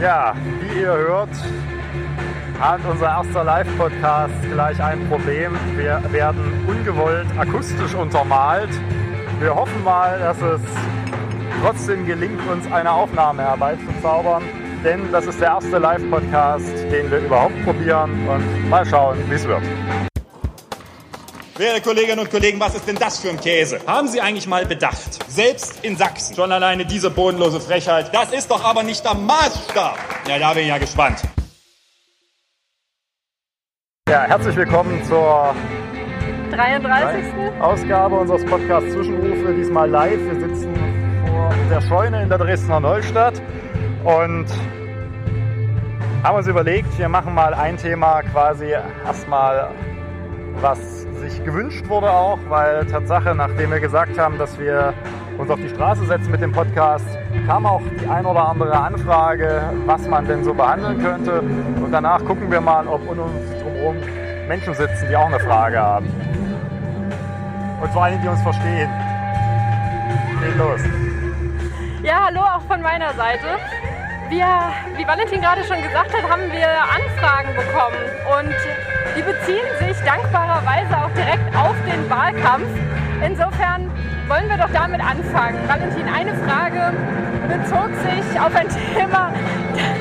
Ja, wie ihr hört, hat unser erster Live-Podcast gleich ein Problem. Wir werden ungewollt akustisch untermalt. Wir hoffen mal, dass es trotzdem gelingt, uns eine Aufnahme herbeizuzaubern. Denn das ist der erste Live-Podcast, den wir überhaupt probieren. Und mal schauen, wie es wird. Werte Kolleginnen und Kollegen, was ist denn das für ein Käse? Haben Sie eigentlich mal bedacht? Selbst in Sachsen, schon alleine diese bodenlose Frechheit, das ist doch aber nicht der Maßstab. Ja, da bin ich ja gespannt. Ja, herzlich willkommen zur 33. Ausgabe unseres Podcasts Zwischenrufe, diesmal live. Wir sitzen vor der Scheune in der Dresdner Neustadt und haben uns überlegt, wir machen mal ein Thema quasi erstmal, was sich gewünscht wurde auch, weil Tatsache, nachdem wir gesagt haben, dass wir uns auf die Straße setzen mit dem Podcast, kam auch die ein oder andere Anfrage, was man denn so behandeln könnte. Und danach gucken wir mal, ob um uns drumherum Menschen sitzen, die auch eine Frage haben. Und vor allem, die uns verstehen. Geht los. Ja, hallo auch von meiner Seite. Wir, wie Valentin gerade schon gesagt hat, haben wir Anfragen bekommen und die beziehen sich dankbarerweise auch direkt auf den Wahlkampf. Insofern wollen wir doch damit anfangen. Valentin, eine Frage bezog sich auf ein Thema,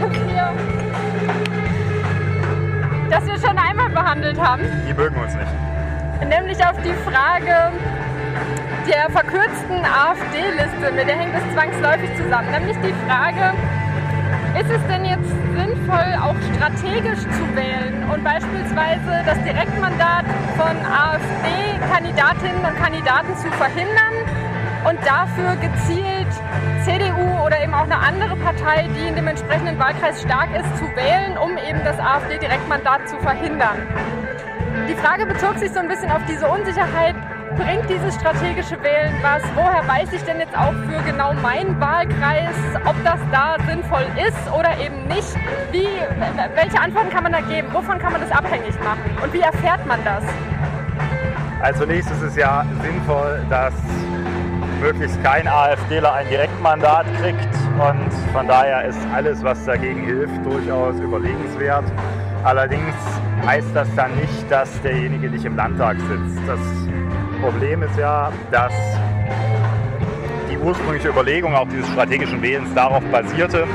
das wir, das wir schon einmal behandelt haben. Die mögen uns nicht. Nämlich auf die Frage der verkürzten AfD-Liste. Mit der hängt es zwangsläufig zusammen. Nämlich die Frage, ist es denn jetzt sinnvoll, auch strategisch zu wählen und beispielsweise das Direktmandat von AfD-Kandidatinnen und Kandidaten zu verhindern und dafür gezielt CDU oder eben auch eine andere Partei, die in dem entsprechenden Wahlkreis stark ist, zu wählen, um eben das AfD-Direktmandat zu verhindern? Die Frage bezog sich so ein bisschen auf diese Unsicherheit, bringt dieses strategische Wählen was? Woher weiß ich denn jetzt auch für genau meinen Wahlkreis, ob das da sinnvoll ist oder eben nicht? Wie, welche Antworten kann man da geben? Wovon kann man das abhängig machen? Und wie erfährt man das? Also nächstes ist es ja sinnvoll, dass möglichst kein AfDler ein Direktmandat kriegt und von daher ist alles, was dagegen hilft, durchaus überlegenswert. Allerdings heißt das dann nicht, dass derjenige nicht im Landtag sitzt. Das Problem ist ja, dass die ursprüngliche Überlegung auch dieses strategischen Wählens darauf basierte,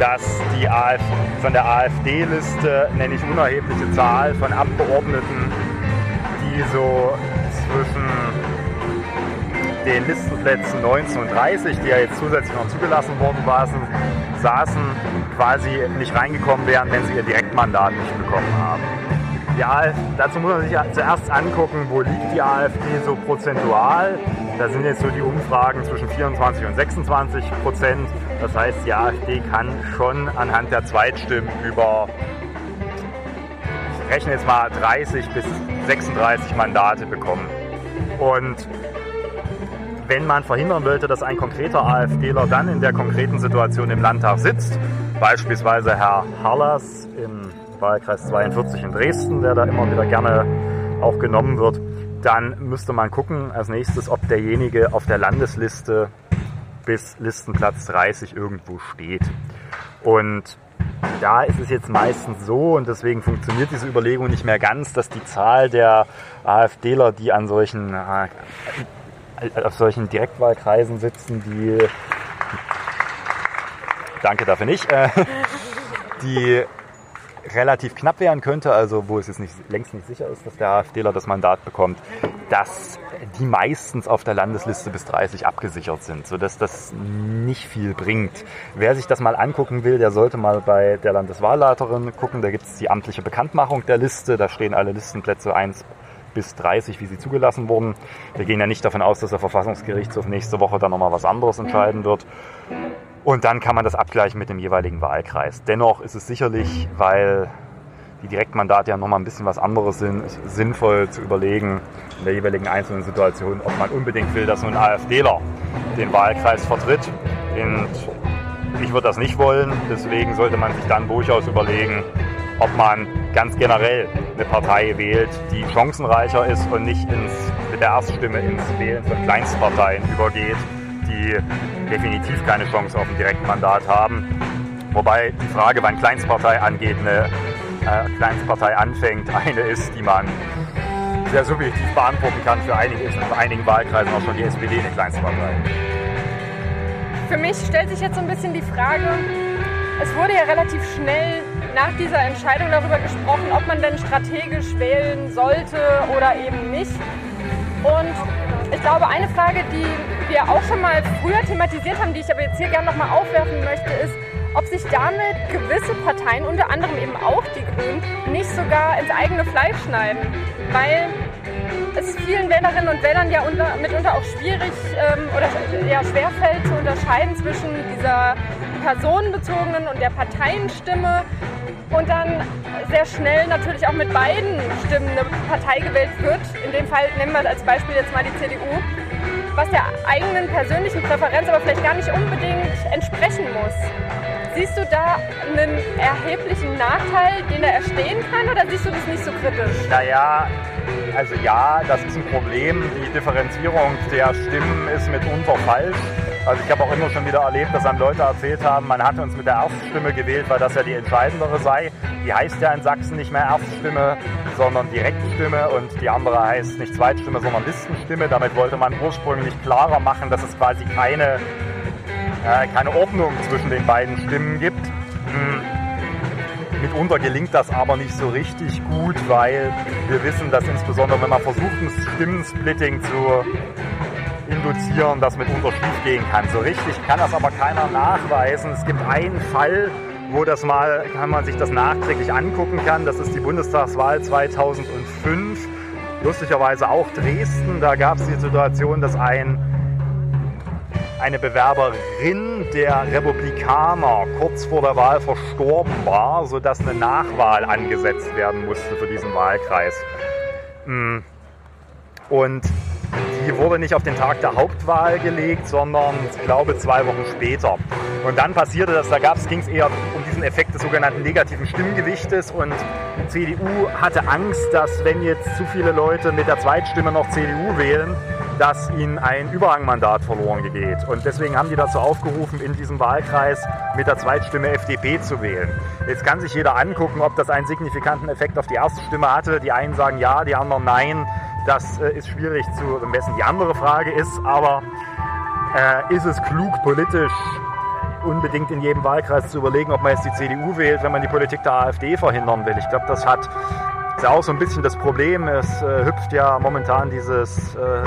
dass die AfD, von der AfD-Liste eine nicht unerhebliche Zahl von Abgeordneten, die so zwischen den Listenplätzen 19 und 30, die ja jetzt zusätzlich noch zugelassen worden waren, saßen, quasi nicht reingekommen wären, wenn sie ihr Direktmandat nicht bekommen haben. Ja, dazu muss man sich zuerst angucken, wo liegt die AfD so prozentual. Da sind jetzt so die Umfragen zwischen 24 und 26 Prozent. Das heißt, die AfD kann schon anhand der Zweitstimmen über, ich rechne jetzt mal 30 bis 36 Mandate bekommen. Und wenn man verhindern wollte, dass ein konkreter AfDler dann in der konkreten Situation im Landtag sitzt, beispielsweise Herr Harlas im Wahlkreis 42 in Dresden, der da immer wieder gerne auch genommen wird, dann müsste man gucken als nächstes, ob derjenige auf der Landesliste bis Listenplatz 30 irgendwo steht. Und da ist es jetzt meistens so, und deswegen funktioniert diese Überlegung nicht mehr ganz, dass die Zahl der AfDler, die an solchen, äh, auf solchen Direktwahlkreisen sitzen, die, danke dafür nicht, äh, die relativ knapp werden könnte, also wo es jetzt nicht, längst nicht sicher ist, dass der AfDler das Mandat bekommt, dass die meistens auf der Landesliste bis 30 abgesichert sind, sodass das nicht viel bringt. Wer sich das mal angucken will, der sollte mal bei der Landeswahlleiterin gucken. Da gibt es die amtliche Bekanntmachung der Liste, da stehen alle Listenplätze 1 bis 30, wie sie zugelassen wurden. Wir gehen ja nicht davon aus, dass der Verfassungsgerichtshof nächste Woche dann nochmal was anderes entscheiden wird. Und dann kann man das abgleichen mit dem jeweiligen Wahlkreis. Dennoch ist es sicherlich, weil die Direktmandate ja nochmal ein bisschen was anderes sind, sinnvoll zu überlegen in der jeweiligen einzelnen Situation, ob man unbedingt will, dass nur ein AfDler den Wahlkreis vertritt. Und ich würde das nicht wollen, deswegen sollte man sich dann durchaus überlegen, ob man ganz generell eine Partei wählt, die chancenreicher ist und nicht ins, mit der Erststimme ins Wählen von Kleinstparteien übergeht, die definitiv keine Chance auf ein Direktmandat haben. Wobei die Frage, wann Kleinstpartei angeht, eine äh, Kleinstpartei anfängt, eine ist, die man sehr subjektiv beantworten kann. Für einige ist in einigen Wahlkreisen auch schon die SPD eine Kleinstpartei. Für mich stellt sich jetzt so ein bisschen die Frage, es wurde ja relativ schnell nach dieser Entscheidung darüber gesprochen, ob man denn strategisch wählen sollte oder eben nicht. Und ich glaube, eine Frage, die wir auch schon mal früher thematisiert haben, die ich aber jetzt hier gerne nochmal aufwerfen möchte, ist, ob sich damit gewisse Parteien, unter anderem eben auch die Grünen, nicht sogar ins eigene Fleisch schneiden. Weil es vielen Wählerinnen und Wählern ja unter, mitunter auch schwierig ähm, oder ja, schwerfällt zu unterscheiden zwischen dieser personenbezogenen und der Parteienstimme und dann sehr schnell natürlich auch mit beiden Stimmen eine Partei gewählt wird. In dem Fall nehmen wir als Beispiel jetzt mal die CDU, was der eigenen persönlichen Präferenz aber vielleicht gar nicht unbedingt entsprechen muss. Siehst du da einen erheblichen Nachteil, den da erstehen kann, oder siehst du das nicht so kritisch? Naja, also ja, das ist ein Problem. Die Differenzierung der Stimmen ist mitunter falsch. Also ich habe auch immer schon wieder erlebt, dass dann Leute erzählt haben, man hatte uns mit der Erststimme gewählt, weil das ja die entscheidendere sei. Die heißt ja in Sachsen nicht mehr Erststimme, sondern Direktstimme und die andere heißt nicht Zweitstimme, sondern Listenstimme. Damit wollte man ursprünglich klarer machen, dass es quasi keine äh, keine Ordnung zwischen den beiden Stimmen gibt. Hm. Mitunter gelingt das aber nicht so richtig gut, weil wir wissen, dass insbesondere wenn man versucht, ein Stimmensplitting zu induzieren, das mitunter schief gehen kann. So richtig kann das aber keiner nachweisen. Es gibt einen Fall, wo das mal, kann man sich das nachträglich angucken kann. Das ist die Bundestagswahl 2005. Lustigerweise auch Dresden. Da gab es die Situation, dass ein eine Bewerberin der Republikaner kurz vor der Wahl verstorben war, sodass eine Nachwahl angesetzt werden musste für diesen Wahlkreis. Mm. Und die wurde nicht auf den Tag der Hauptwahl gelegt, sondern ich glaube zwei Wochen später. Und dann passierte das, da ging es eher um diesen Effekt des sogenannten negativen Stimmgewichtes und die CDU hatte Angst, dass wenn jetzt zu viele Leute mit der Zweitstimme noch CDU wählen, dass ihnen ein Überhangmandat verloren geht. Und deswegen haben die dazu aufgerufen, in diesem Wahlkreis mit der Zweitstimme FDP zu wählen. Jetzt kann sich jeder angucken, ob das einen signifikanten Effekt auf die erste Stimme hatte. Die einen sagen ja, die anderen nein. Das äh, ist schwierig zu messen. Die andere Frage ist aber, äh, ist es klug politisch unbedingt in jedem Wahlkreis zu überlegen, ob man jetzt die CDU wählt, wenn man die Politik der AfD verhindern will. Ich glaube, das hat ist auch so ein bisschen das Problem. Es äh, hüpft ja momentan dieses äh,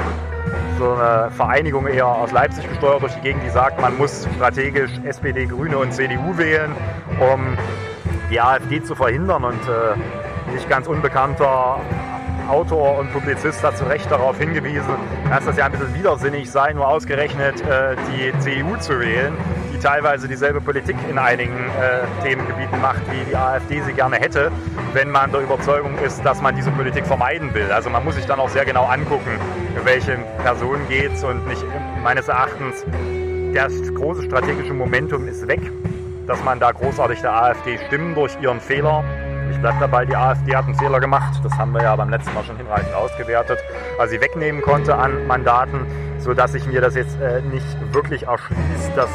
so eine Vereinigung eher aus Leipzig gesteuert durch die Gegend, die sagt, man muss strategisch SPD, Grüne und CDU wählen, um die AfD zu verhindern. Und äh, nicht ganz unbekannter Autor und Publizist hat zu Recht darauf hingewiesen, dass das ja ein bisschen widersinnig sei, nur ausgerechnet äh, die CDU zu wählen, die teilweise dieselbe Politik in einigen äh, Themengebieten macht, wie die AfD sie gerne hätte, wenn man der Überzeugung ist, dass man diese Politik vermeiden will. Also man muss sich dann auch sehr genau angucken, welche Person geht es und nicht meines Erachtens das große strategische Momentum ist weg, dass man da großartig der AfD stimmen durch ihren Fehler ich bleibe dabei, die AfD hat einen Fehler gemacht. Das haben wir ja beim letzten Mal schon hinreichend ausgewertet. Also sie wegnehmen konnte an Mandaten, sodass ich mir das jetzt äh, nicht wirklich erschließt. Das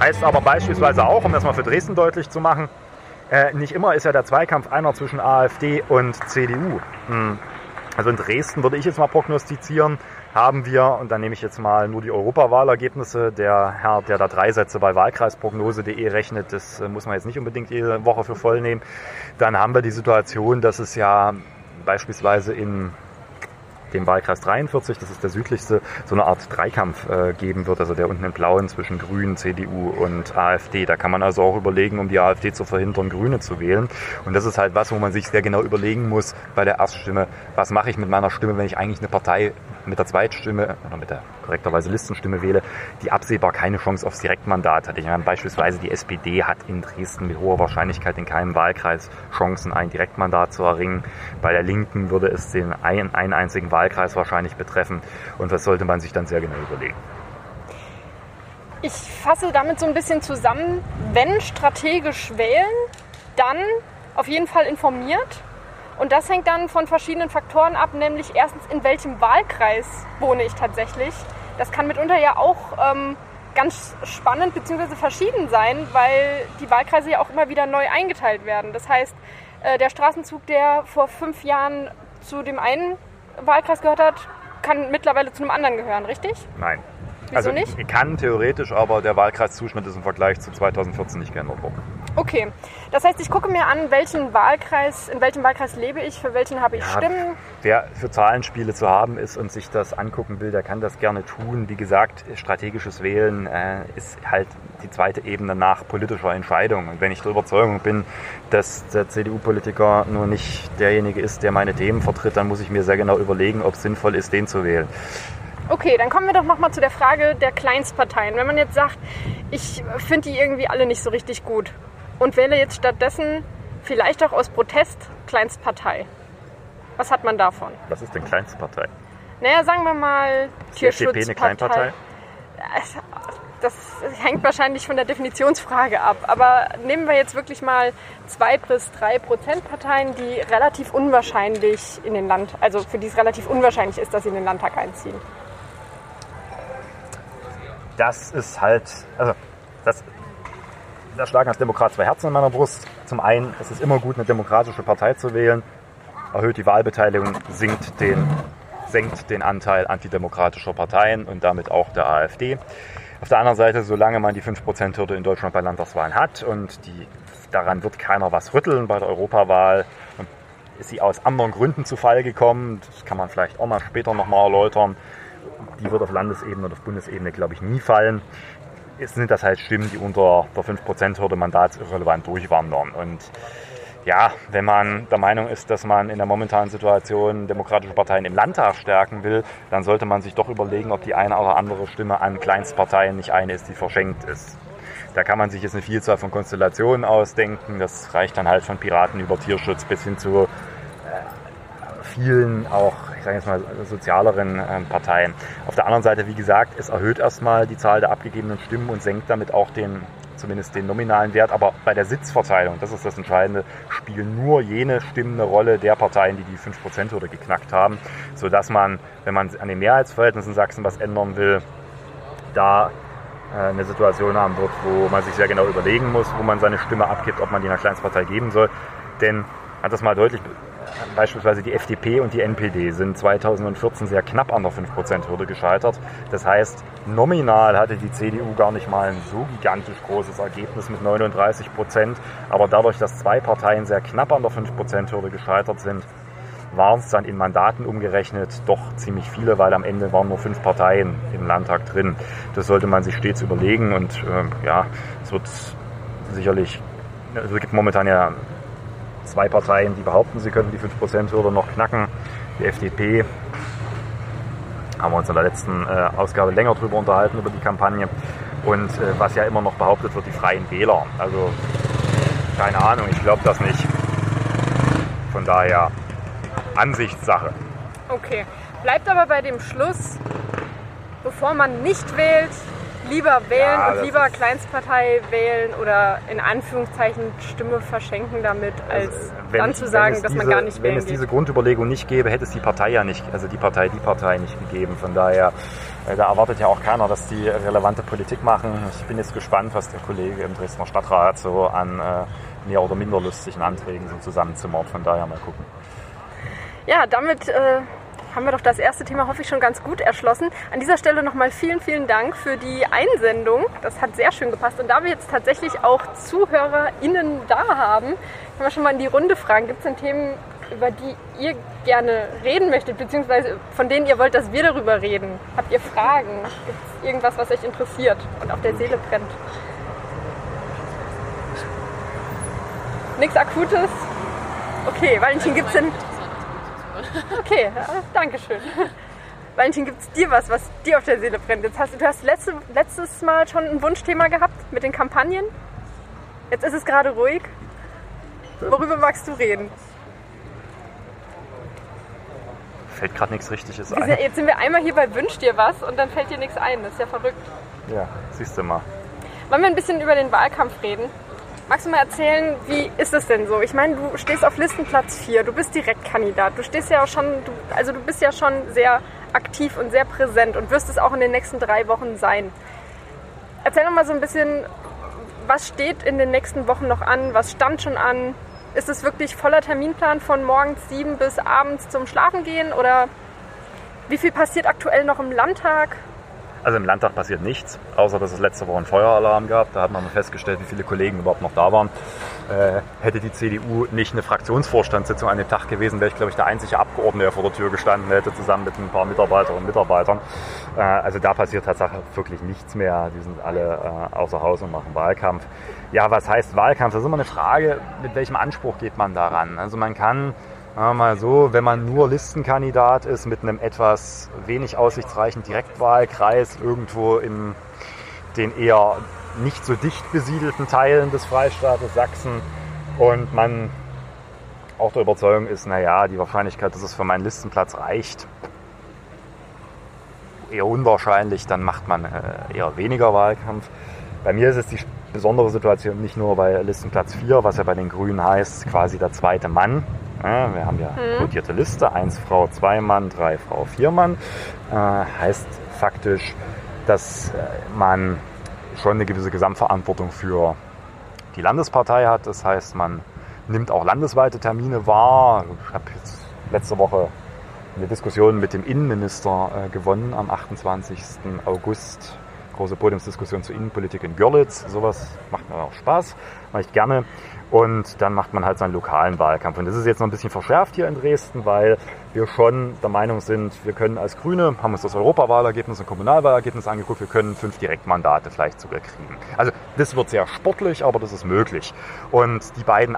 heißt aber beispielsweise auch, um das mal für Dresden deutlich zu machen, äh, nicht immer ist ja der Zweikampf einer zwischen AfD und CDU. Hm. Also in Dresden würde ich jetzt mal prognostizieren, haben wir, und dann nehme ich jetzt mal nur die Europawahlergebnisse, der Herr, der da drei Sätze bei wahlkreisprognose.de rechnet, das äh, muss man jetzt nicht unbedingt jede Woche für voll nehmen, dann haben wir die Situation, dass es ja beispielsweise in dem Wahlkreis 43, das ist der südlichste, so eine Art Dreikampf äh, geben wird, also der unten in Blauen zwischen Grünen, CDU und AfD. Da kann man also auch überlegen, um die AfD zu verhindern, Grüne zu wählen. Und das ist halt was, wo man sich sehr genau überlegen muss bei der Erststimme, was mache ich mit meiner Stimme, wenn ich eigentlich eine Partei mit der Zweitstimme oder mit der korrekterweise Listenstimme wähle, die absehbar keine Chance aufs Direktmandat hat. Ich meine, beispielsweise die SPD hat in Dresden mit hoher Wahrscheinlichkeit in keinem Wahlkreis Chancen, ein Direktmandat zu erringen. Bei der Linken würde es den einen, einen einzigen Wahlkreis Wahlkreis wahrscheinlich betreffen. Und das sollte man sich dann sehr genau überlegen. Ich fasse damit so ein bisschen zusammen, wenn strategisch wählen, dann auf jeden Fall informiert. Und das hängt dann von verschiedenen Faktoren ab, nämlich erstens, in welchem Wahlkreis wohne ich tatsächlich. Das kann mitunter ja auch ähm, ganz spannend bzw. verschieden sein, weil die Wahlkreise ja auch immer wieder neu eingeteilt werden. Das heißt, äh, der Straßenzug, der vor fünf Jahren zu dem einen Wahlkreis gehört hat, kann mittlerweile zu einem anderen gehören, richtig? Nein. Wieso also nicht? kann theoretisch, aber der Wahlkreiszuschnitt ist im Vergleich zu 2014 nicht geändert worden. Okay. Das heißt, ich gucke mir an, welchen Wahlkreis, in welchem Wahlkreis lebe ich, für welchen habe ich Ja, Stimmen. Wer für Zahlenspiele zu haben ist und sich das angucken will, der kann das gerne tun. Wie gesagt, strategisches Wählen äh, ist halt die zweite Ebene nach politischer Entscheidung. Und wenn ich der Überzeugung bin, dass der CDU-Politiker nur nicht derjenige ist, der meine Themen vertritt, dann muss ich mir sehr genau überlegen, ob es sinnvoll ist, den zu wählen. Okay, dann kommen wir doch nochmal zu der Frage der Kleinstparteien. Wenn man jetzt sagt, ich finde die irgendwie alle nicht so richtig gut und wähle jetzt stattdessen vielleicht auch aus Protest Kleinstpartei. Was hat man davon? Was ist denn kleinste Partei? Naja, sagen wir mal Ist die FDP eine Kleinpartei? Das hängt wahrscheinlich von der Definitionsfrage ab. Aber nehmen wir jetzt wirklich mal zwei bis drei Prozent Parteien, die relativ unwahrscheinlich in den Land, also für die es relativ unwahrscheinlich ist, dass sie in den Landtag einziehen. das ist halt, also das, da schlagen als Demokrat zwei Herzen in meiner Brust. Zum einen, es ist immer gut, eine demokratische Partei zu wählen, erhöht die Wahlbeteiligung, sinkt den, senkt den Anteil antidemokratischer Parteien und damit auch der AfD. Auf der anderen Seite, solange man die 5%-Hürde in Deutschland bei Landtagswahlen hat und die, daran wird keiner was rütteln bei der Europawahl, und ist sie aus anderen Gründen zu Fall gekommen, das kann man vielleicht auch mal später nochmal erläutern, die wird auf Landesebene oder auf Bundesebene, glaube ich, nie fallen. Sind das halt Stimmen, die unter der 5%-Hürde mandatsirrelevant durchwandern. Und ja, wenn man der Meinung ist, dass man in der momentanen Situation demokratische Parteien im Landtag stärken will, dann sollte man sich doch überlegen, ob die eine oder andere Stimme an Kleinstparteien nicht eine ist, die verschenkt ist. Da kann man sich jetzt eine Vielzahl von Konstellationen ausdenken. Das reicht dann halt von Piraten über Tierschutz bis hin zu vielen auch, ich sage jetzt mal, sozialeren äh, Parteien. Auf der anderen Seite, wie gesagt, es erhöht erstmal die Zahl der abgegebenen Stimmen und senkt damit auch den, zumindest den nominalen Wert. Aber bei der Sitzverteilung, das ist das Entscheidende, spielen nur jene Stimmen eine Rolle der Parteien, die die 5%-Hürde geknackt haben, sodass man, wenn man an den Mehrheitsverhältnissen in Sachsen was ändern will, da äh, eine Situation haben wird, wo man sich sehr genau überlegen muss, wo man seine Stimme abgibt, ob man die einer Kleinstpartei geben soll. Denn, hat das mal deutlich Beispielsweise die FDP und die NPD sind 2014 sehr knapp an der 5%-Hürde gescheitert. Das heißt, nominal hatte die CDU gar nicht mal ein so gigantisch großes Ergebnis mit 39 Prozent. Aber dadurch, dass zwei Parteien sehr knapp an der 5%-Hürde gescheitert sind, waren es dann in Mandaten umgerechnet doch ziemlich viele, weil am Ende waren nur fünf Parteien im Landtag drin. Das sollte man sich stets überlegen und äh, ja, es wird sicherlich, also es gibt momentan ja zwei Parteien, die behaupten, sie könnten die 5%-Hürde noch knacken. Die FDP, haben wir uns in der letzten äh, Ausgabe länger darüber unterhalten, über die Kampagne. Und äh, was ja immer noch behauptet wird, die Freien Wähler. Also keine Ahnung, ich glaube das nicht. Von daher Ansichtssache. Okay. Bleibt aber bei dem Schluss, bevor man nicht wählt, lieber wählen Ja, und lieber Kleinstpartei wählen oder in Anführungszeichen Stimme verschenken damit, als Also, wenn- dann zu wenn sagen, dass diese, man gar nicht Wenn wählen es geht. diese Grundüberlegung nicht gäbe, hätte es die Partei ja nicht, also die Partei, die Partei nicht gegeben. Von daher, äh, da erwartet ja auch keiner, dass die relevante Politik machen. Ich bin jetzt gespannt, was der Kollege im Dresdner Stadtrat so an äh, mehr oder minder lustigen Anträgen so zusammenzimmert. Von daher mal gucken. Ja, damit äh, haben wir doch das erste Thema, hoffe ich, schon ganz gut erschlossen. An dieser Stelle nochmal vielen, vielen Dank für die Einsendung. Das hat sehr schön gepasst. Und da wir jetzt tatsächlich auch ZuhörerInnen da haben, können wir schon mal in die Runde fragen. Gibt es denn Themen, über die ihr gerne reden möchtet, beziehungsweise von denen ihr wollt, dass wir darüber reden? Habt ihr Fragen? Gibt es irgendwas, was euch interessiert und auf der Seele brennt? Nichts Akutes? Okay, Valentin, gibt es denn Okay, ja, danke schön. Valentin, gibt es dir was, was dir auf der Seele brennt? Jetzt hast, du hast letzte, letztes Mal schon ein Wunschthema gehabt mit den Kampagnen. Jetzt ist es gerade ruhig. Worüber magst du reden? Fällt gerade nichts Richtiges ein. Jetzt sind wir einmal hier bei Wünsch dir was und dann fällt dir nichts ein. Das ist ja verrückt. Ja, siehst du mal. Wollen wir ein bisschen über den Wahlkampf reden? Magst du mal erzählen, wie ist es denn so? Ich meine, du stehst auf Listenplatz 4, du bist Direktkandidat, du stehst ja auch schon, du, also du bist ja schon sehr aktiv und sehr präsent und wirst es auch in den nächsten drei Wochen sein. Erzähl noch mal so ein bisschen, was steht in den nächsten Wochen noch an? Was stand schon an? Ist es wirklich voller Terminplan von morgens sieben bis abends zum Schlafen gehen? Oder wie viel passiert aktuell noch im Landtag? Also im Landtag passiert nichts, außer dass es letzte Woche einen Feueralarm gab. Da hat man mal festgestellt, wie viele Kollegen überhaupt noch da waren. Äh, hätte die CDU nicht eine Fraktionsvorstandssitzung an dem Tag gewesen, wäre ich, glaube ich, der einzige Abgeordnete, der vor der Tür gestanden hätte, zusammen mit ein paar Mitarbeiterinnen und Mitarbeitern. Äh, also da passiert tatsächlich wirklich nichts mehr. Die sind alle äh, außer Haus und machen Wahlkampf. Ja, was heißt Wahlkampf? Das ist immer eine Frage, mit welchem Anspruch geht man daran. Also man kann mal so, wenn man nur Listenkandidat ist mit einem etwas wenig aussichtsreichen Direktwahlkreis irgendwo in den eher nicht so dicht besiedelten Teilen des Freistaates Sachsen und man auch der Überzeugung ist, naja, die Wahrscheinlichkeit, dass es für meinen Listenplatz reicht, eher unwahrscheinlich, dann macht man äh, eher weniger Wahlkampf. Bei mir ist es die besondere Situation nicht nur bei Listenplatz 4, was ja bei den Grünen heißt, quasi der zweite Mann. Ja, wir haben ja mhm. rotierte Liste, eins Frau, zwei Mann, drei Frau, vier Mann. Äh, heißt faktisch, dass äh, man schon eine gewisse Gesamtverantwortung für die Landespartei hat. Das heißt, man nimmt auch landesweite Termine wahr. Ich habe jetzt letzte Woche eine Diskussion mit dem Innenminister äh, gewonnen am 28. August große Podiumsdiskussion zur Innenpolitik in Görlitz. Sowas macht mir auch Spaß, mache ich gerne. Und dann macht man halt seinen lokalen Wahlkampf. Und das ist jetzt noch ein bisschen verschärft hier in Dresden, weil wir schon der Meinung sind, wir können als Grüne, haben uns das Europawahlergebnis und Kommunalwahlergebnis angeguckt, wir können fünf Direktmandate vielleicht sogar kriegen. Also das wird sehr sportlich, aber das ist möglich. Und die beiden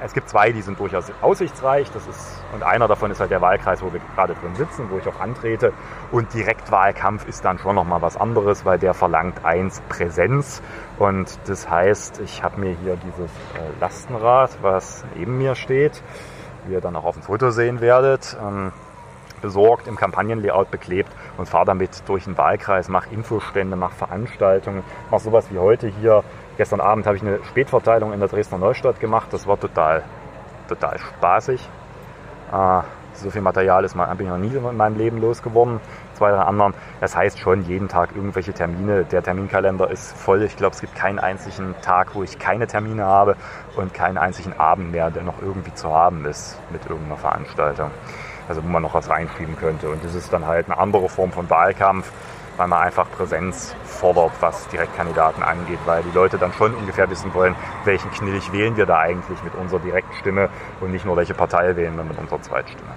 es gibt zwei, die sind durchaus aussichtsreich. Das ist, und einer davon ist halt der Wahlkreis, wo wir gerade drin sitzen, wo ich auch antrete. Und Direktwahlkampf ist dann schon nochmal was anderes, weil der verlangt eins Präsenz. Und das heißt, ich habe mir hier dieses äh, Lastenrad, was neben mir steht, wie ihr dann auch auf dem Foto sehen werdet, ähm, besorgt, im Kampagnenlayout beklebt und fahre damit durch den Wahlkreis, mache Infostände, mache Veranstaltungen, mache sowas wie heute hier Gestern Abend habe ich eine Spätverteilung in der Dresdner Neustadt gemacht. Das war total, total spaßig. Äh, so viel Material ist, bin ich noch nie in meinem Leben losgeworden. Zwei, drei anderen. Das heißt schon jeden Tag irgendwelche Termine. Der Terminkalender ist voll. Ich glaube, es gibt keinen einzigen Tag, wo ich keine Termine habe und keinen einzigen Abend mehr, der noch irgendwie zu haben ist mit irgendeiner Veranstaltung. Also wo man noch was reinschieben könnte. Und das ist dann halt eine andere Form von Wahlkampf weil man einfach Präsenz fordert, was Direktkandidaten angeht, weil die Leute dann schon ungefähr wissen wollen, welchen Knilch wählen wir da eigentlich mit unserer Direktstimme und nicht nur welche Partei wählen wir mit unserer Zweitstimme.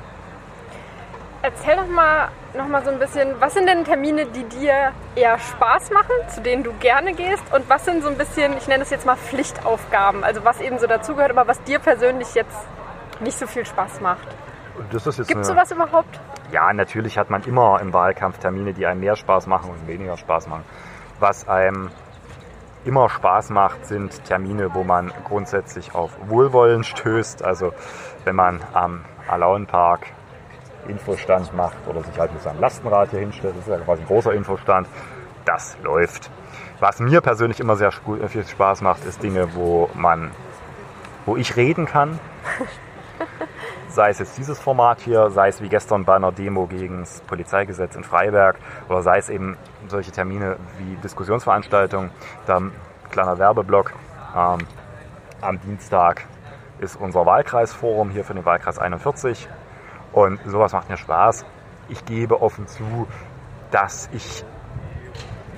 Erzähl doch mal noch mal so ein bisschen, was sind denn Termine, die dir eher Spaß machen, zu denen du gerne gehst und was sind so ein bisschen, ich nenne es jetzt mal Pflichtaufgaben, also was eben so dazugehört, aber was dir persönlich jetzt nicht so viel Spaß macht? Gibt es sowas überhaupt? Ja, natürlich hat man immer im Wahlkampf Termine, die einem mehr Spaß machen und weniger Spaß machen. Was einem immer Spaß macht, sind Termine, wo man grundsätzlich auf Wohlwollen stößt. Also wenn man am Alauenpark Infostand macht oder sich halt mit seinem Lastenrad hier hinstellt, das ist ja quasi ein großer Infostand, das läuft. Was mir persönlich immer sehr viel Spaß macht, ist Dinge, wo man, wo ich reden kann sei es jetzt dieses Format hier, sei es wie gestern bei einer Demo gegen das Polizeigesetz in Freiberg oder sei es eben solche Termine wie Diskussionsveranstaltungen. Da kleiner Werbeblock. Ähm, am Dienstag ist unser Wahlkreisforum hier für den Wahlkreis 41 und sowas macht mir Spaß. Ich gebe offen zu, dass ich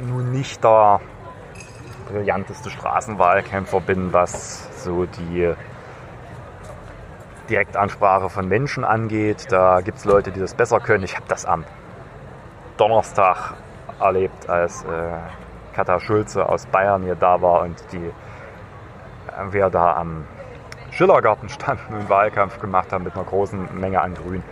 nun nicht der brillanteste Straßenwahlkämpfer bin, was so die Direktansprache von Menschen angeht. Da gibt es Leute, die das besser können. Ich habe das am Donnerstag erlebt, als äh, Katha Schulze aus Bayern hier da war und die äh, wir da am Schillergarten standen und Wahlkampf gemacht haben mit einer großen Menge an Grün.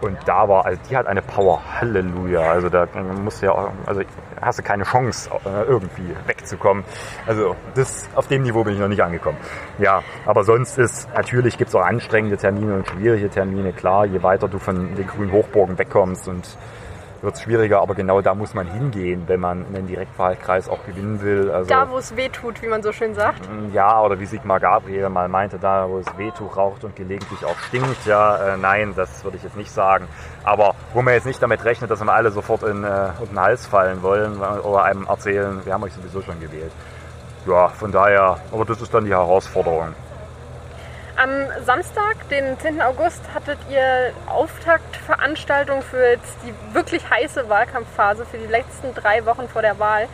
Und da war, also die hat eine Power, Halleluja. Also da musst du ja, also hast du keine Chance, äh, irgendwie wegzukommen. Also das, auf dem Niveau bin ich noch nicht angekommen. Ja, aber sonst ist, natürlich gibt es auch anstrengende Termine und schwierige Termine. Klar, je weiter du von den grünen Hochburgen wegkommst und wird es schwieriger, aber genau da muss man hingehen, wenn man einen Direktwahlkreis auch gewinnen will. Also, da, wo es weh tut, wie man so schön sagt. Mm, ja, oder wie Sigmar Gabriel mal meinte, da, wo es Wehtuch raucht und gelegentlich auch stinkt. Ja, äh, nein, das würde ich jetzt nicht sagen. Aber wo man jetzt nicht damit rechnet, dass wir alle sofort in, äh, in den Hals fallen wollen oder einem erzählen, wir haben euch sowieso schon gewählt. Ja, von daher, aber das ist dann die Herausforderung. Am Samstag, den 10. August, hattet ihr Auftaktveranstaltung für jetzt die wirklich heiße Wahlkampfphase für die letzten drei Wochen vor der Wahl.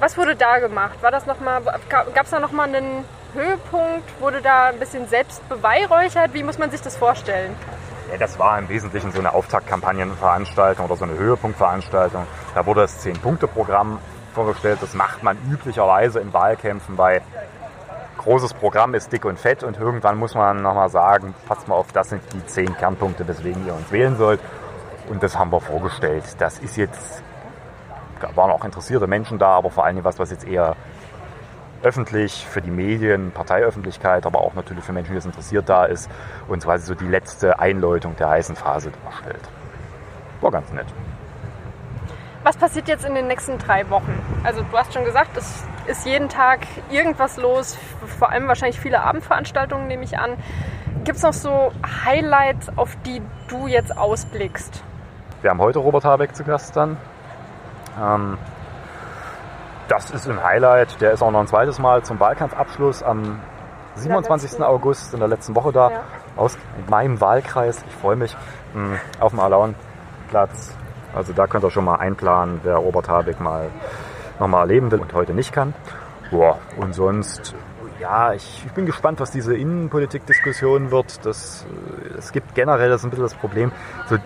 Was wurde da gemacht? War das noch mal, gab es da nochmal einen Höhepunkt? Wurde da ein bisschen selbst beweihräuchert? Wie muss man sich das vorstellen? Ja, das war im Wesentlichen so eine Auftaktkampagnenveranstaltung oder so eine Höhepunktveranstaltung. Da wurde das Zehn-Punkte-Programm vorgestellt. Das macht man üblicherweise in Wahlkämpfen bei großes Programm ist dick und fett und irgendwann muss man nochmal sagen, passt mal auf, das sind die zehn Kernpunkte, weswegen ihr uns wählen sollt. Und das haben wir vorgestellt. Das ist jetzt, da waren auch interessierte Menschen da, aber vor allem was, was jetzt eher öffentlich für die Medien, Parteiöffentlichkeit, aber auch natürlich für Menschen, die es interessiert da ist und quasi so die letzte Einläutung der heißen Phase darstellt. War ganz nett. Was passiert jetzt in den nächsten drei Wochen? Also du hast schon gesagt, es ist jeden Tag irgendwas los, vor allem wahrscheinlich viele Abendveranstaltungen nehme ich an. Gibt es noch so Highlights, auf die du jetzt ausblickst? Wir haben heute Robert Habeck zu Gast dann. Ähm, das ist ein Highlight. Der ist auch noch ein zweites Mal zum Wahlkampfabschluss am 27. August in der letzten Woche da. Ja. Aus meinem Wahlkreis. Ich freue mich. Mh, hm, auf dem Alaunplatz also da könnt ihr schon mal einplanen, wer Robert Habeck mal nochmal erleben will und heute nicht kann. Boah, und sonst, ja, ich, ich bin gespannt, was diese Innenpolitik-Diskussion wird. Das, äh, es gibt generell, das ist ein bisschen das Problem, so,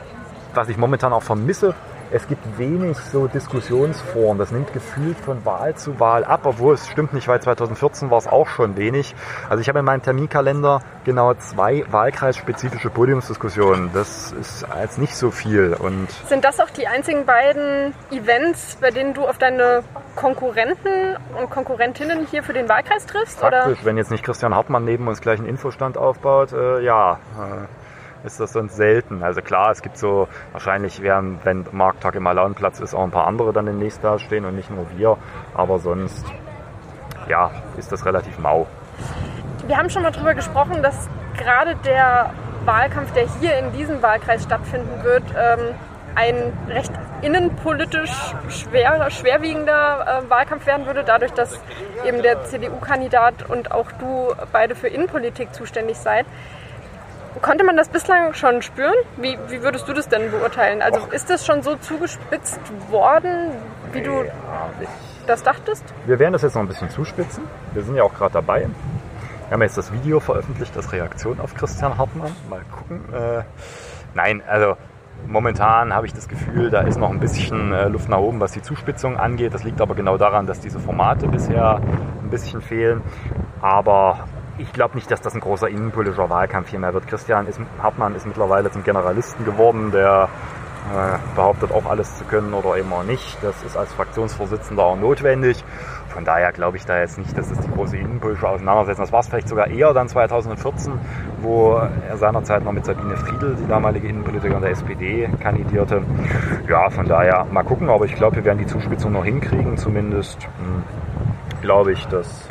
was ich momentan auch vermisse, es gibt wenig so Diskussionsforen. Das nimmt gefühlt von Wahl zu Wahl ab, obwohl es stimmt nicht, weil 2014 war es auch schon wenig. Also ich habe in meinem Terminkalender genau zwei wahlkreisspezifische Podiumsdiskussionen. Das ist als nicht so viel. Und Sind das auch die einzigen beiden Events, bei denen du auf deine Konkurrenten und Konkurrentinnen hier für den Wahlkreis triffst? Praktisch, oder? wenn jetzt nicht Christian Hartmann neben uns gleich einen Infostand aufbaut, äh, ja. Ist das sonst selten. Also klar, es gibt so, wahrscheinlich werden, wenn Markttag im Alaunplatz ist, auch ein paar andere dann demnächst da stehen und nicht nur wir. Aber sonst, ja, ist das relativ mau. Wir haben schon mal darüber gesprochen, dass gerade der Wahlkampf, der hier in diesem Wahlkreis stattfinden wird, ähm, ein recht innenpolitisch schwer, schwerwiegender äh, Wahlkampf werden würde, dadurch, dass eben der CDU-Kandidat und auch du beide für Innenpolitik zuständig seid. Konnte man das bislang schon spüren? Wie, wie würdest du das denn beurteilen? Also ist das schon so zugespitzt worden, wie du das dachtest? Wir werden das jetzt noch ein bisschen zuspitzen. Wir sind ja auch gerade dabei. Wir haben jetzt das Video veröffentlicht, das Reaktion auf Christian Hartmann. Mal gucken. Äh, nein, also momentan habe ich das Gefühl, da ist noch ein bisschen äh, Luft nach oben, was die Zuspitzung angeht. Das liegt aber genau daran, dass diese Formate bisher ein bisschen fehlen. Aber ich glaube nicht, dass das ein großer innenpolitischer Wahlkampf hier mehr wird. Christian ist, Hartmann ist mittlerweile zum Generalisten geworden, der äh, behauptet auch alles zu können oder auch nicht. Das ist als Fraktionsvorsitzender auch notwendig. Von daher glaube ich da jetzt nicht, dass es die große innenpolitische Auseinandersetzung Das war es vielleicht sogar eher dann 2014, wo er seinerzeit noch mit Sabine Friedl, die damalige Innenpolitikerin der SPD, kandidierte. Ja, von daher mal gucken, aber ich glaube, wir werden die Zuspitzung noch hinkriegen. Zumindest hm, glaube ich, dass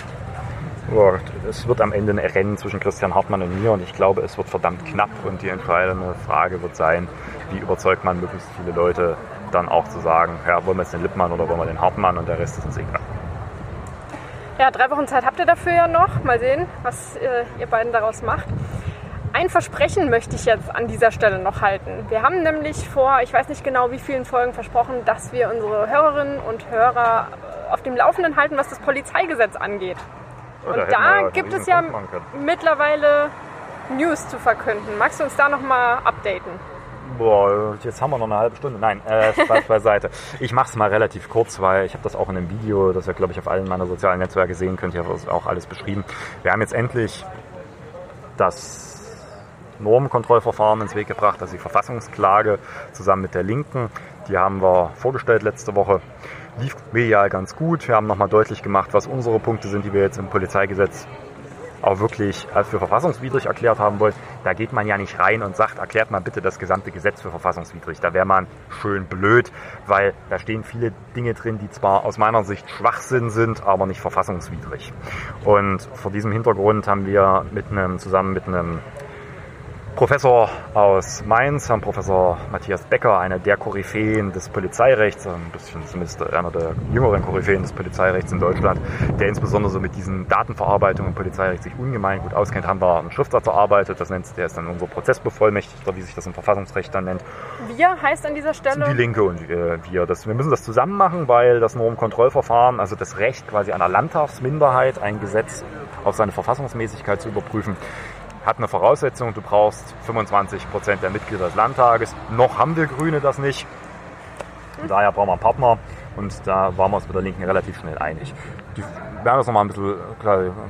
es wird am Ende ein Rennen zwischen Christian Hartmann und mir und ich glaube, es wird verdammt knapp und die entscheidende Frage wird sein, wie überzeugt man möglichst viele Leute dann auch zu sagen, ja, wollen wir jetzt den Lippmann oder wollen wir den Hartmann und der Rest ist uns egal. Ja, drei Wochen Zeit habt ihr dafür ja noch. Mal sehen, was äh, ihr beiden daraus macht. Ein Versprechen möchte ich jetzt an dieser Stelle noch halten. Wir haben nämlich vor, ich weiß nicht genau wie vielen Folgen versprochen, dass wir unsere Hörerinnen und Hörer äh, auf dem Laufenden halten, was das Polizeigesetz angeht. Und da, da gibt es ja mittlerweile News zu verkünden. Magst du uns da nochmal updaten? Boah, jetzt haben wir noch eine halbe Stunde. Nein, äh, Spaß beiseite. Ich mache es mal relativ kurz, weil ich habe das auch in einem Video, das ihr, glaube ich, auf allen meiner sozialen Netzwerke sehen könnt. Ich habe das auch alles beschrieben. Wir haben jetzt endlich das Normkontrollverfahren ins Weg gebracht, also die Verfassungsklage zusammen mit der Linken. Die haben wir vorgestellt letzte Woche lief medial ganz gut. Wir haben nochmal deutlich gemacht, was unsere Punkte sind, die wir jetzt im Polizeigesetz auch wirklich als für verfassungswidrig erklärt haben wollt, da geht man ja nicht rein und sagt, erklärt mal bitte das gesamte Gesetz für verfassungswidrig. Da wäre man schön blöd, weil da stehen viele Dinge drin, die zwar aus meiner Sicht Schwachsinn sind, aber nicht verfassungswidrig. Und vor diesem Hintergrund haben wir mit einem, zusammen mit einem Professor aus Mainz, Herrn Professor Matthias Becker, einer der Koryphäen des Polizeirechts, ein bisschen zumindest einer der jüngeren Koryphäen des Polizeirechts in Deutschland, der insbesondere so mit diesen Datenverarbeitungen im Polizeirecht sich ungemein gut auskennt, haben wir einen Schriftsatz erarbeitet. Das nennt, der ist dann unser Prozessbevollmächtigter, wie sich das im Verfassungsrecht dann nennt. Wir heißt an dieser Stelle? Die Linke und äh, wir. Das, wir müssen das zusammen machen, weil das Normkontrollverfahren, also das Recht quasi einer Landtagsminderheit, ein Gesetz auf seine Verfassungsmäßigkeit zu überprüfen, hat eine Voraussetzung, du brauchst 25 Prozent der Mitglieder des Landtages. Noch haben wir Grüne das nicht. Von daher brauchen wir einen Partner und da waren wir uns mit der Linken relativ schnell einig. Die, wir haben das nochmal ein bisschen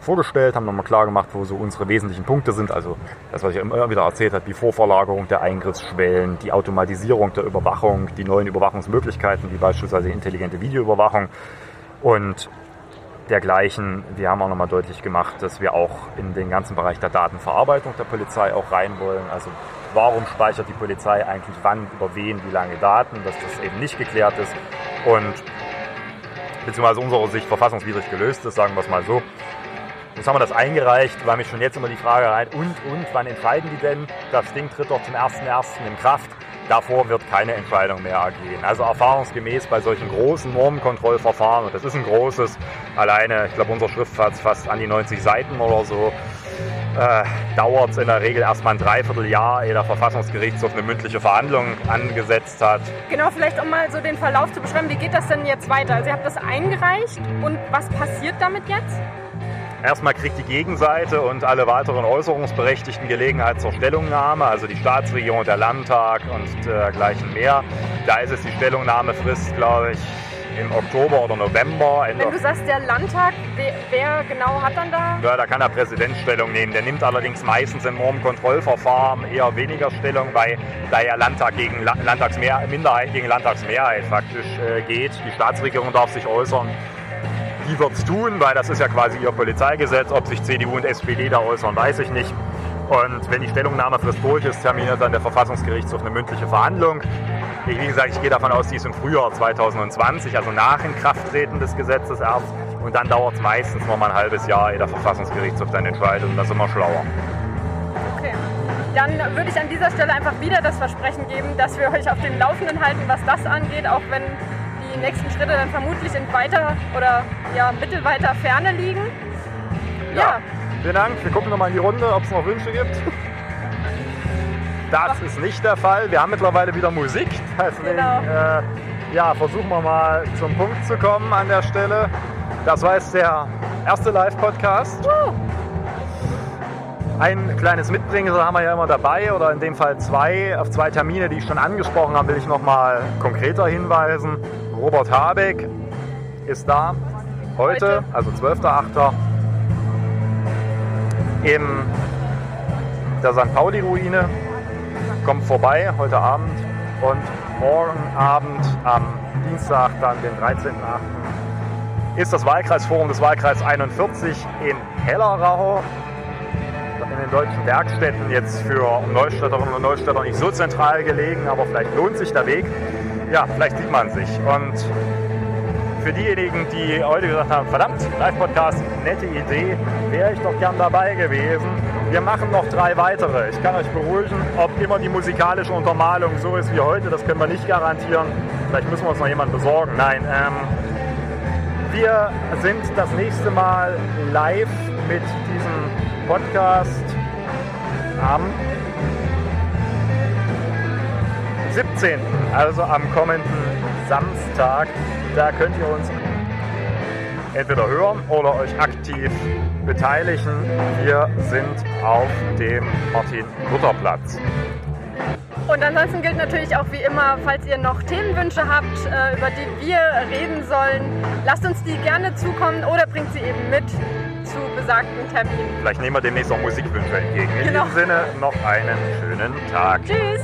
vorgestellt, haben nochmal klar gemacht, wo so unsere wesentlichen Punkte sind. Also das, was ich immer wieder erzählt habe, die Vorverlagerung der Eingriffsschwellen, die Automatisierung der Überwachung, die neuen Überwachungsmöglichkeiten, wie beispielsweise intelligente Videoüberwachung und dergleichen. Wir haben auch nochmal deutlich gemacht, dass wir auch in den ganzen Bereich der Datenverarbeitung der Polizei auch rein wollen. Also warum speichert die Polizei eigentlich wann, über wen, wie lange Daten, dass das eben nicht geklärt ist und beziehungsweise unserer Sicht verfassungswidrig gelöst ist, sagen wir es mal so. Jetzt haben wir das eingereicht, weil mich schon jetzt immer die Frage rein, und, und, wann entscheiden die denn? Das Ding tritt doch zum 1.1. in Kraft. Davor wird keine Entscheidung mehr ergehen. Also erfahrungsgemäß bei solchen großen Normenkontrollverfahren, und das ist ein großes, alleine, ich glaube, unser Schriftsatz fast an die 90 Seiten oder so, äh, dauert es in der Regel erstmal ein Dreivierteljahr, ehe der Verfassungsgerichtshof eine mündliche Verhandlung angesetzt hat. Genau, vielleicht um mal so den Verlauf zu beschreiben, wie geht das denn jetzt weiter? Also ihr habt das eingereicht und was passiert damit jetzt? Erstmal kriegt die Gegenseite und alle weiteren Äußerungsberechtigten Gelegenheit zur Stellungnahme, also die Staatsregierung, der Landtag und dergleichen mehr. Da ist es die Stellungnahmefrist, glaube ich, im Oktober oder November. Ende Wenn du sagst, der Landtag, wer, wer, genau hat dann da? Ja, da kann der Präsident Stellung nehmen. Der nimmt allerdings meistens im Normkontrollverfahren eher weniger Stellung, weil da ja Landtag gegen Landtagsmehrheit, Minderheit gegen Landtagsmehrheit faktisch äh, geht. Die Staatsregierung darf sich äußern die wird es tun, weil das ist ja quasi ihr Polizeigesetz. Ob sich CDU und SPD da äußern, weiß ich nicht. Und wenn die Stellungnahmefrist durch ist, terminiert dann der Verfassungsgerichtshof eine mündliche Verhandlung. Ich, wie gesagt, ich gehe davon aus, die ist im Frühjahr 2020, also nach Inkrafttreten des Gesetzes erst. Und dann dauert es meistens noch mal ein halbes Jahr, ehe der Verfassungsgerichtshof dann entscheidet. Und das ist immer schlauer. Okay. Dann würde ich an dieser Stelle einfach wieder das Versprechen geben, dass wir euch auf dem Laufenden halten, was das angeht, auch wenn die nächsten Schritte dann vermutlich in weiter oder ja, mittelweiter Ferne liegen. Ja. ja. Vielen Dank. Wir gucken nochmal in die Runde, ob es noch Wünsche gibt. Das Ach. ist nicht der Fall. Wir haben mittlerweile wieder Musik. Deswegen genau. äh, ja, versuchen wir mal zum Punkt zu kommen an der Stelle. Das war jetzt der erste Live-Podcast. Uh. Ein kleines Mitbringsel haben wir ja immer dabei oder in dem Fall zwei. Auf zwei Termine, die ich schon angesprochen habe, will ich noch mal konkreter hinweisen. Robert Habeck ist da heute, also 12.8. in der St. Pauli-Ruine. Kommt vorbei heute Abend und morgen Abend am Dienstag, dann den 13.8. ist das Wahlkreisforum des Wahlkreis 41 in Hellerau in den deutschen Werkstätten jetzt für Neustädterinnen und Neustädter nicht so zentral gelegen, aber vielleicht lohnt sich der Weg ja, vielleicht sieht man sich. Und für diejenigen, die heute gesagt haben, verdammt, Live-Podcast, nette Idee, wäre ich doch gern dabei gewesen. Wir machen noch drei weitere. Ich kann euch beruhigen, ob immer die musikalische Untermalung so ist wie heute, das können wir nicht garantieren. Vielleicht müssen wir uns noch jemanden besorgen. Nein, ähm, wir sind das nächste Mal live mit diesem Podcast am 17. Also am kommenden Samstag. Da könnt ihr uns entweder hören oder euch aktiv beteiligen. Wir sind auf dem Martin-Luther-Platz. Und ansonsten gilt natürlich auch wie immer, falls ihr noch Themenwünsche habt, äh, über die wir reden sollen, lasst uns die gerne zukommen oder bringt sie eben mit zu besagten Terminen. Vielleicht nehmen wir demnächst auch Musikwünsche entgegen. In genau. diesem Sinne noch einen schönen Tag. Tschüss.